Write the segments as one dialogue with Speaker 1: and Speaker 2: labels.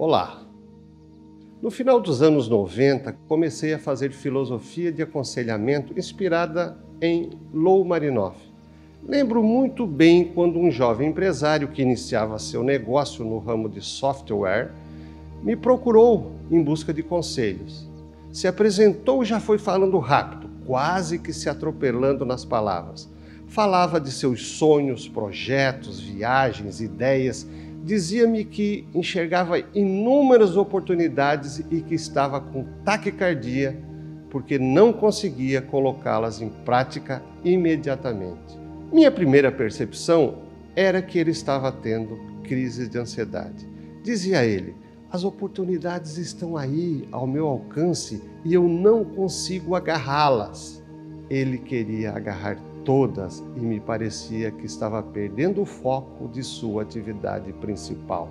Speaker 1: Olá! No final dos anos 90, comecei a fazer filosofia de aconselhamento inspirada em Lou Marinoff. Lembro muito bem quando um jovem empresário que iniciava seu negócio no ramo de software me procurou em busca de conselhos. Se apresentou e já foi falando rápido, quase que se atropelando nas palavras. Falava de seus sonhos, projetos, viagens, ideias. Dizia-me que enxergava inúmeras oportunidades e que estava com taquicardia porque não conseguia colocá-las em prática imediatamente. Minha primeira percepção era que ele estava tendo crises de ansiedade. Dizia ele: as oportunidades estão aí ao meu alcance e eu não consigo agarrá-las. Ele queria agarrar todas e me parecia que estava perdendo o foco de sua atividade principal.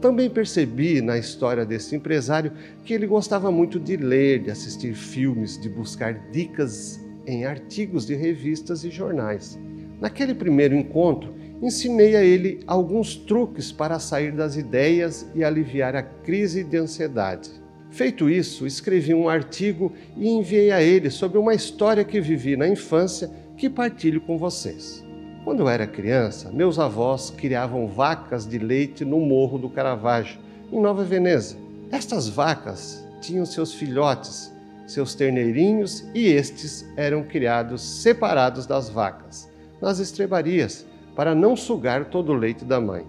Speaker 1: Também percebi na história desse empresário que ele gostava muito de ler, de assistir filmes, de buscar dicas em artigos de revistas e jornais. Naquele primeiro encontro, ensinei a ele alguns truques para sair das ideias e aliviar a crise de ansiedade. Feito isso, escrevi um artigo e enviei a ele sobre uma história que vivi na infância que partilho com vocês. Quando eu era criança, meus avós criavam vacas de leite no Morro do Caravaggio, em Nova Veneza. Estas vacas tinham seus filhotes, seus terneirinhos, e estes eram criados separados das vacas, nas estrebarias, para não sugar todo o leite da mãe.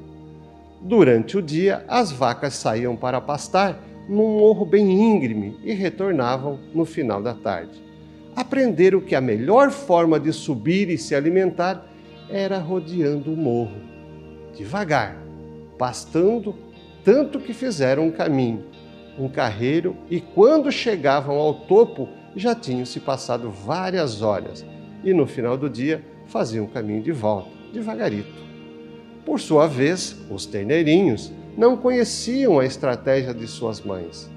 Speaker 1: Durante o dia, as vacas saíam para pastar num morro bem íngreme e retornavam no final da tarde aprenderam que a melhor forma de subir e se alimentar era rodeando o morro, devagar, pastando, tanto que fizeram um caminho, um carreiro, e quando chegavam ao topo já tinham se passado várias horas, e no final do dia faziam o caminho de volta, devagarito. Por sua vez, os terneirinhos não conheciam a estratégia de suas mães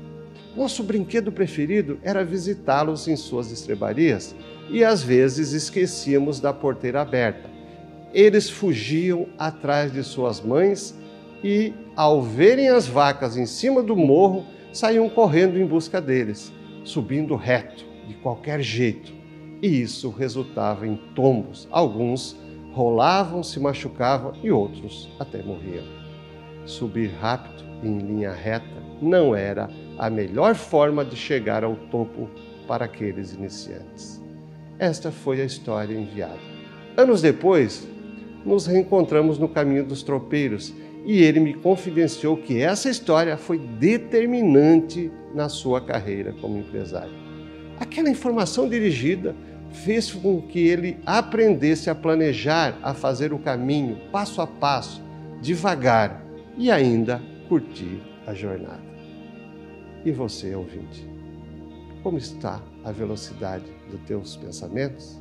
Speaker 1: nosso brinquedo preferido era visitá-los em suas estrebarias e às vezes esquecíamos da porteira aberta. Eles fugiam atrás de suas mães e, ao verem as vacas em cima do morro, saíam correndo em busca deles, subindo reto, de qualquer jeito. E isso resultava em tombos. Alguns rolavam, se machucavam e outros até morriam. Subir rápido em linha reta não era a melhor forma de chegar ao topo para aqueles iniciantes. Esta foi a história enviada. Anos depois, nos reencontramos no caminho dos tropeiros e ele me confidenciou que essa história foi determinante na sua carreira como empresário. Aquela informação dirigida fez com que ele aprendesse a planejar, a fazer o caminho passo a passo, devagar e ainda curtir a jornada. E você, ouvinte, como está a velocidade dos teus pensamentos?